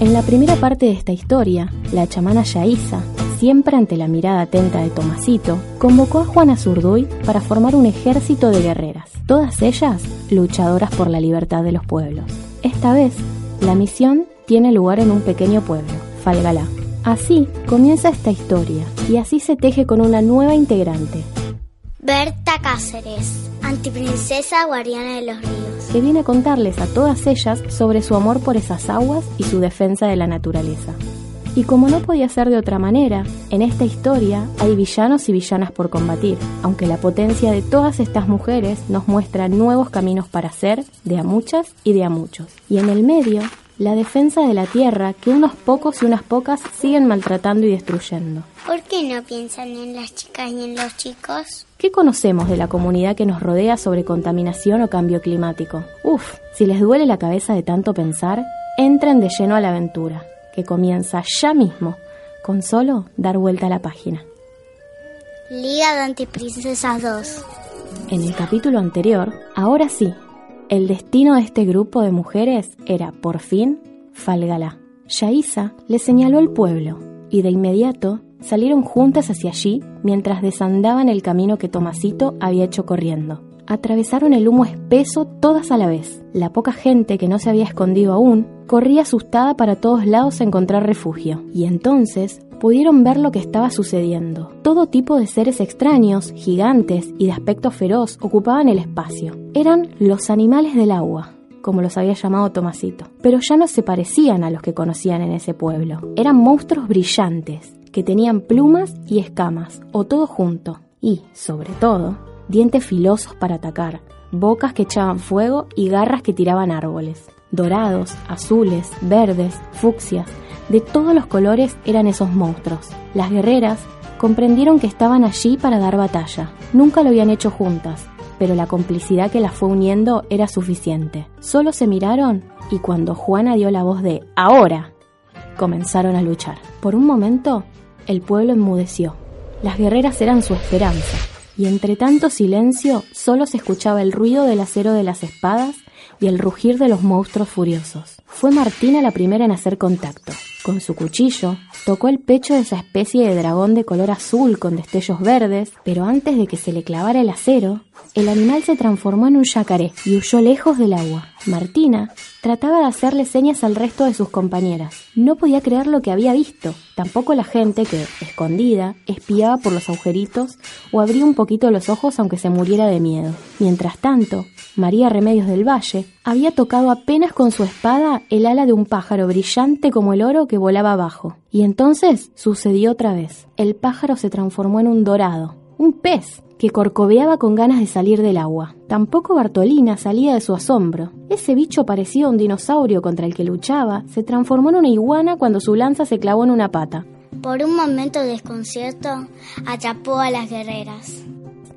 En la primera parte de esta historia, la chamana Yaisa, siempre ante la mirada atenta de Tomasito, convocó a Juana Zurduy para formar un ejército de guerreras, todas ellas luchadoras por la libertad de los pueblos. Esta vez, la misión tiene lugar en un pequeño pueblo, Falgalá. Así comienza esta historia y así se teje con una nueva integrante, Berta Cáceres, antiprincesa guardiana de los ríos. que viene a contarles a todas ellas sobre su amor por esas aguas y su defensa de la naturaleza. Y como no podía ser de otra manera, en esta historia hay villanos y villanas por combatir, aunque la potencia de todas estas mujeres nos muestra nuevos caminos para hacer, de a muchas y de a muchos. Y en el medio, la defensa de la tierra que unos pocos y unas pocas siguen maltratando y destruyendo. ¿Por qué no piensan en las chicas y en los chicos? ¿Qué conocemos de la comunidad que nos rodea sobre contaminación o cambio climático? Uf, si les duele la cabeza de tanto pensar, entren de lleno a la aventura, que comienza ya mismo, con solo dar vuelta a la página. Liga de Antiprincesas 2. En el capítulo anterior, ahora sí, el destino de este grupo de mujeres era, por fin, Falgalá. Yaisa le señaló el pueblo y de inmediato salieron juntas hacia allí mientras desandaban el camino que Tomasito había hecho corriendo. Atravesaron el humo espeso todas a la vez. La poca gente que no se había escondido aún corría asustada para todos lados a encontrar refugio. Y entonces pudieron ver lo que estaba sucediendo. Todo tipo de seres extraños, gigantes y de aspecto feroz ocupaban el espacio. Eran los animales del agua, como los había llamado Tomasito. Pero ya no se parecían a los que conocían en ese pueblo. Eran monstruos brillantes, que tenían plumas y escamas, o todo junto. Y, sobre todo, dientes filosos para atacar, bocas que echaban fuego y garras que tiraban árboles. Dorados, azules, verdes, fucsias, de todos los colores eran esos monstruos. Las guerreras comprendieron que estaban allí para dar batalla. Nunca lo habían hecho juntas, pero la complicidad que las fue uniendo era suficiente. Solo se miraron y cuando Juana dio la voz de ahora, comenzaron a luchar. Por un momento, el pueblo enmudeció. Las guerreras eran su esperanza, y entre tanto silencio solo se escuchaba el ruido del acero de las espadas y el rugir de los monstruos furiosos. Fue Martina la primera en hacer contacto. Con su cuchillo, tocó el pecho de esa especie de dragón de color azul con destellos verdes, pero antes de que se le clavara el acero, el animal se transformó en un yacaré y huyó lejos del agua. Martina trataba de hacerle señas al resto de sus compañeras. No podía creer lo que había visto, tampoco la gente que, escondida, espiaba por los agujeritos o abría un poquito los ojos aunque se muriera de miedo. Mientras tanto, María Remedios del Valle había tocado apenas con su espada el ala de un pájaro brillante como el oro que volaba abajo. Y entonces sucedió otra vez. El pájaro se transformó en un dorado, un pez que corcoveaba con ganas de salir del agua. Tampoco Bartolina salía de su asombro. Ese bicho parecido a un dinosaurio contra el que luchaba se transformó en una iguana cuando su lanza se clavó en una pata. Por un momento de desconcierto, atrapó a las guerreras.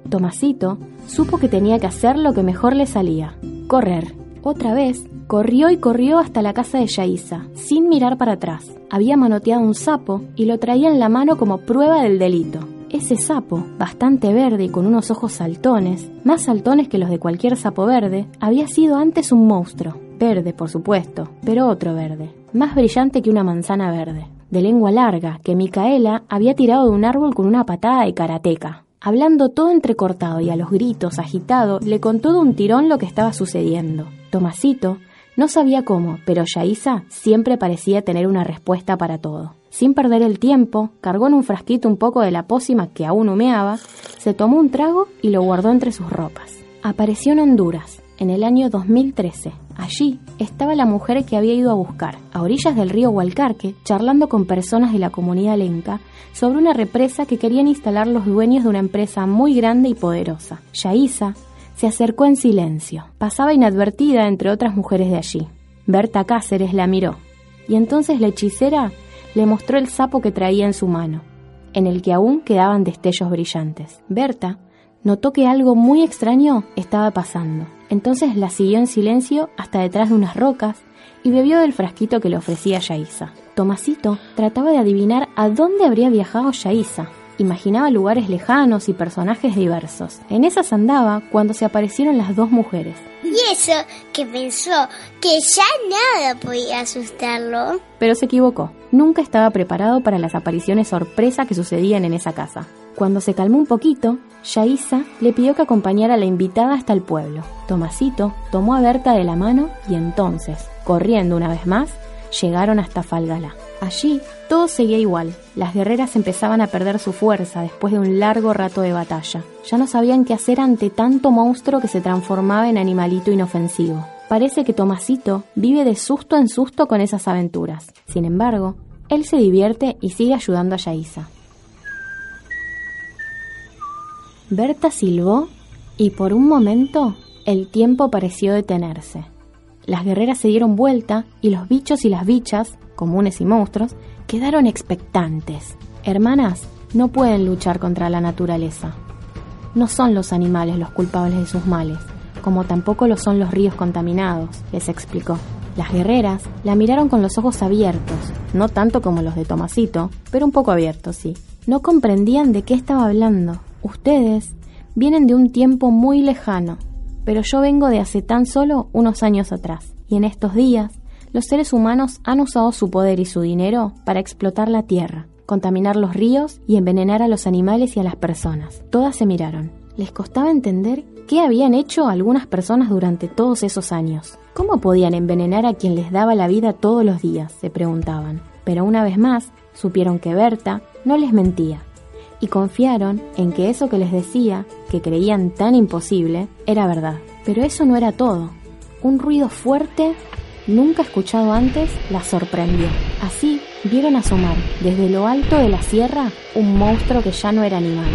Tomasito supo que tenía que hacer lo que mejor le salía, correr. Otra vez, corrió y corrió hasta la casa de Yaisa, sin mirar para atrás. Había manoteado un sapo y lo traía en la mano como prueba del delito. Ese sapo, bastante verde y con unos ojos saltones, más saltones que los de cualquier sapo verde, había sido antes un monstruo. Verde, por supuesto, pero otro verde, más brillante que una manzana verde, de lengua larga, que Micaela había tirado de un árbol con una patada de karateca. Hablando todo entrecortado y a los gritos, agitado, le contó de un tirón lo que estaba sucediendo. Tomasito no sabía cómo, pero Yaisa siempre parecía tener una respuesta para todo. Sin perder el tiempo, cargó en un frasquito un poco de la pócima que aún humeaba, se tomó un trago y lo guardó entre sus ropas. Apareció en Honduras, en el año 2013. Allí estaba la mujer que había ido a buscar, a orillas del río Hualcarque, charlando con personas de la comunidad lenca sobre una represa que querían instalar los dueños de una empresa muy grande y poderosa. Yaisa se acercó en silencio. Pasaba inadvertida entre otras mujeres de allí. Berta Cáceres la miró y entonces la hechicera le mostró el sapo que traía en su mano, en el que aún quedaban destellos brillantes. Berta notó que algo muy extraño estaba pasando. Entonces la siguió en silencio hasta detrás de unas rocas y bebió del frasquito que le ofrecía Yaisa. Tomasito trataba de adivinar a dónde habría viajado Yaisa. Imaginaba lugares lejanos y personajes diversos. En esas andaba cuando se aparecieron las dos mujeres. Y eso que pensó que ya nada podía asustarlo. Pero se equivocó. Nunca estaba preparado para las apariciones sorpresa que sucedían en esa casa. Cuando se calmó un poquito, Yaisa le pidió que acompañara a la invitada hasta el pueblo. Tomasito tomó a Berta de la mano y entonces, corriendo una vez más, llegaron hasta Falgala. Allí todo seguía igual. Las guerreras empezaban a perder su fuerza después de un largo rato de batalla. Ya no sabían qué hacer ante tanto monstruo que se transformaba en animalito inofensivo. Parece que Tomasito vive de susto en susto con esas aventuras. Sin embargo, él se divierte y sigue ayudando a Yaisa. Berta silbó y por un momento el tiempo pareció detenerse. Las guerreras se dieron vuelta y los bichos y las bichas, comunes y monstruos, quedaron expectantes. Hermanas, no pueden luchar contra la naturaleza. No son los animales los culpables de sus males, como tampoco lo son los ríos contaminados, les explicó. Las guerreras la miraron con los ojos abiertos, no tanto como los de Tomasito, pero un poco abiertos, sí. No comprendían de qué estaba hablando. Ustedes vienen de un tiempo muy lejano, pero yo vengo de hace tan solo unos años atrás, y en estos días los seres humanos han usado su poder y su dinero para explotar la tierra, contaminar los ríos y envenenar a los animales y a las personas. Todas se miraron. Les costaba entender qué habían hecho algunas personas durante todos esos años. ¿Cómo podían envenenar a quien les daba la vida todos los días? se preguntaban. Pero una vez más, supieron que Berta no les mentía y confiaron en que eso que les decía, que creían tan imposible, era verdad. Pero eso no era todo. Un ruido fuerte, nunca escuchado antes, las sorprendió. Así vieron asomar desde lo alto de la sierra un monstruo que ya no era animal,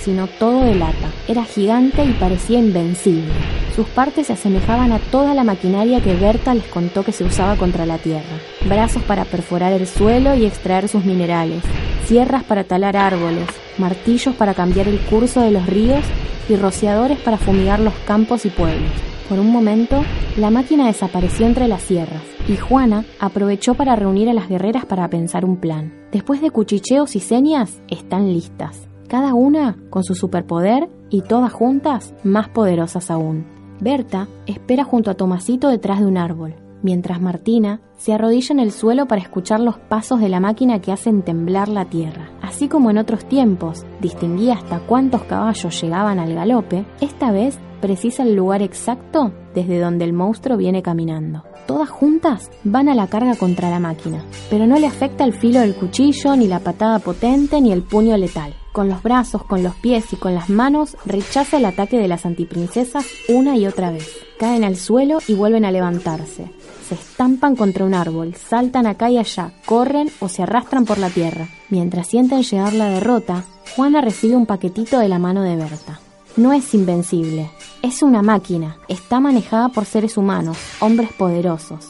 sino todo de lata. Era gigante y parecía invencible. Sus partes se asemejaban a toda la maquinaria que Berta les contó que se usaba contra la tierra. Brazos para perforar el suelo y extraer sus minerales, sierras para talar árboles, martillos para cambiar el curso de los ríos y rociadores para fumigar los campos y pueblos. Por un momento, la máquina desapareció entre las sierras y Juana aprovechó para reunir a las guerreras para pensar un plan. Después de cuchicheos y señas, están listas, cada una con su superpoder y todas juntas más poderosas aún. Berta espera junto a Tomasito detrás de un árbol, mientras Martina se arrodilla en el suelo para escuchar los pasos de la máquina que hacen temblar la tierra. Así como en otros tiempos distinguía hasta cuántos caballos llegaban al galope, esta vez precisa el lugar exacto desde donde el monstruo viene caminando. Todas juntas van a la carga contra la máquina, pero no le afecta el filo del cuchillo, ni la patada potente, ni el puño letal. Con los brazos, con los pies y con las manos rechaza el ataque de las antiprincesas una y otra vez. Caen al suelo y vuelven a levantarse. Se estampan contra un árbol, saltan acá y allá, corren o se arrastran por la tierra. Mientras sienten llegar la derrota, Juana recibe un paquetito de la mano de Berta. No es invencible, es una máquina, está manejada por seres humanos, hombres poderosos.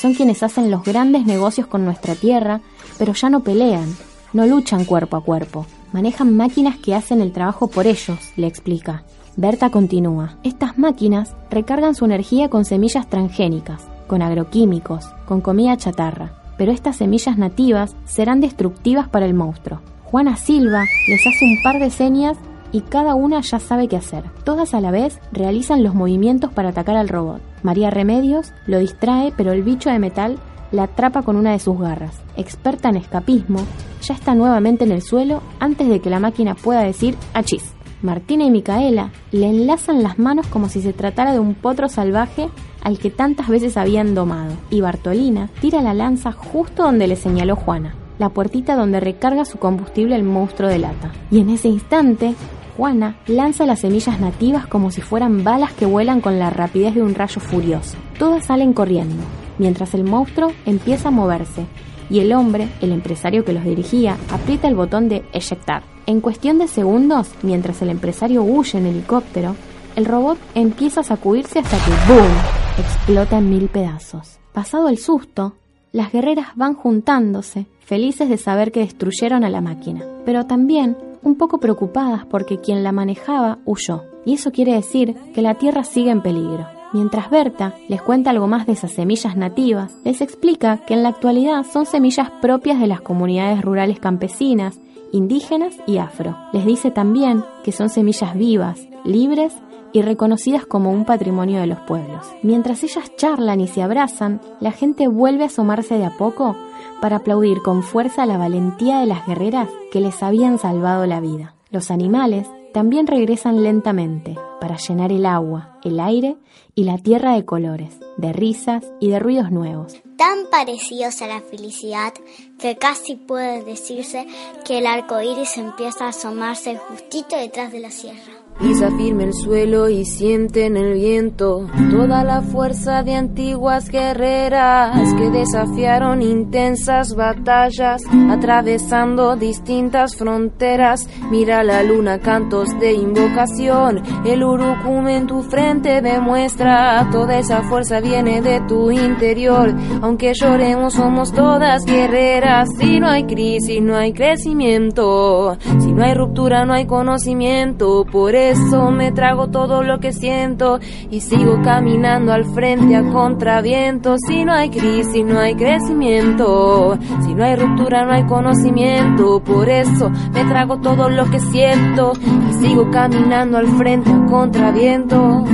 Son quienes hacen los grandes negocios con nuestra tierra, pero ya no pelean, no luchan cuerpo a cuerpo, manejan máquinas que hacen el trabajo por ellos, le explica. Berta continúa, estas máquinas recargan su energía con semillas transgénicas, con agroquímicos, con comida chatarra, pero estas semillas nativas serán destructivas para el monstruo. Juana Silva les hace un par de señas y cada una ya sabe qué hacer. Todas a la vez realizan los movimientos para atacar al robot. María Remedios lo distrae, pero el bicho de metal la atrapa con una de sus garras. Experta en escapismo, ya está nuevamente en el suelo antes de que la máquina pueda decir achis. Martina y Micaela le enlazan las manos como si se tratara de un potro salvaje al que tantas veces habían domado, y Bartolina tira la lanza justo donde le señaló Juana, la puertita donde recarga su combustible el monstruo de lata. Y en ese instante, Juana lanza las semillas nativas como si fueran balas que vuelan con la rapidez de un rayo furioso. Todas salen corriendo, mientras el monstruo empieza a moverse, y el hombre, el empresario que los dirigía, aprieta el botón de eyectar. En cuestión de segundos, mientras el empresario huye en helicóptero, el robot empieza a sacudirse hasta que ¡boom! explota en mil pedazos. Pasado el susto, las guerreras van juntándose, felices de saber que destruyeron a la máquina, pero también un poco preocupadas porque quien la manejaba huyó. Y eso quiere decir que la Tierra sigue en peligro. Mientras Berta les cuenta algo más de esas semillas nativas, les explica que en la actualidad son semillas propias de las comunidades rurales campesinas, indígenas y afro. Les dice también que son semillas vivas, libres y reconocidas como un patrimonio de los pueblos. Mientras ellas charlan y se abrazan, la gente vuelve a asomarse de a poco para aplaudir con fuerza la valentía de las guerreras que les habían salvado la vida. Los animales también regresan lentamente para llenar el agua, el aire y la tierra de colores, de risas y de ruidos nuevos. Tan parecidos a la felicidad que casi puede decirse que el arco iris empieza a asomarse justito detrás de la sierra. Pisa firme el suelo y siente en el viento toda la fuerza de antiguas guerreras que desafiaron intensas batallas, atravesando distintas fronteras. Mira la luna, cantos de invocación, el urucum en tu frente demuestra toda esa fuerza viene de tu interior. Aunque lloremos, somos todas guerreras. Si no hay crisis, no hay crecimiento. Si no hay ruptura, no hay conocimiento. Por eso me trago todo lo que siento y sigo caminando al frente a contraviento. Si no hay crisis, no hay crecimiento. Si no hay ruptura, no hay conocimiento. Por eso me trago todo lo que siento y sigo caminando al frente a contraviento.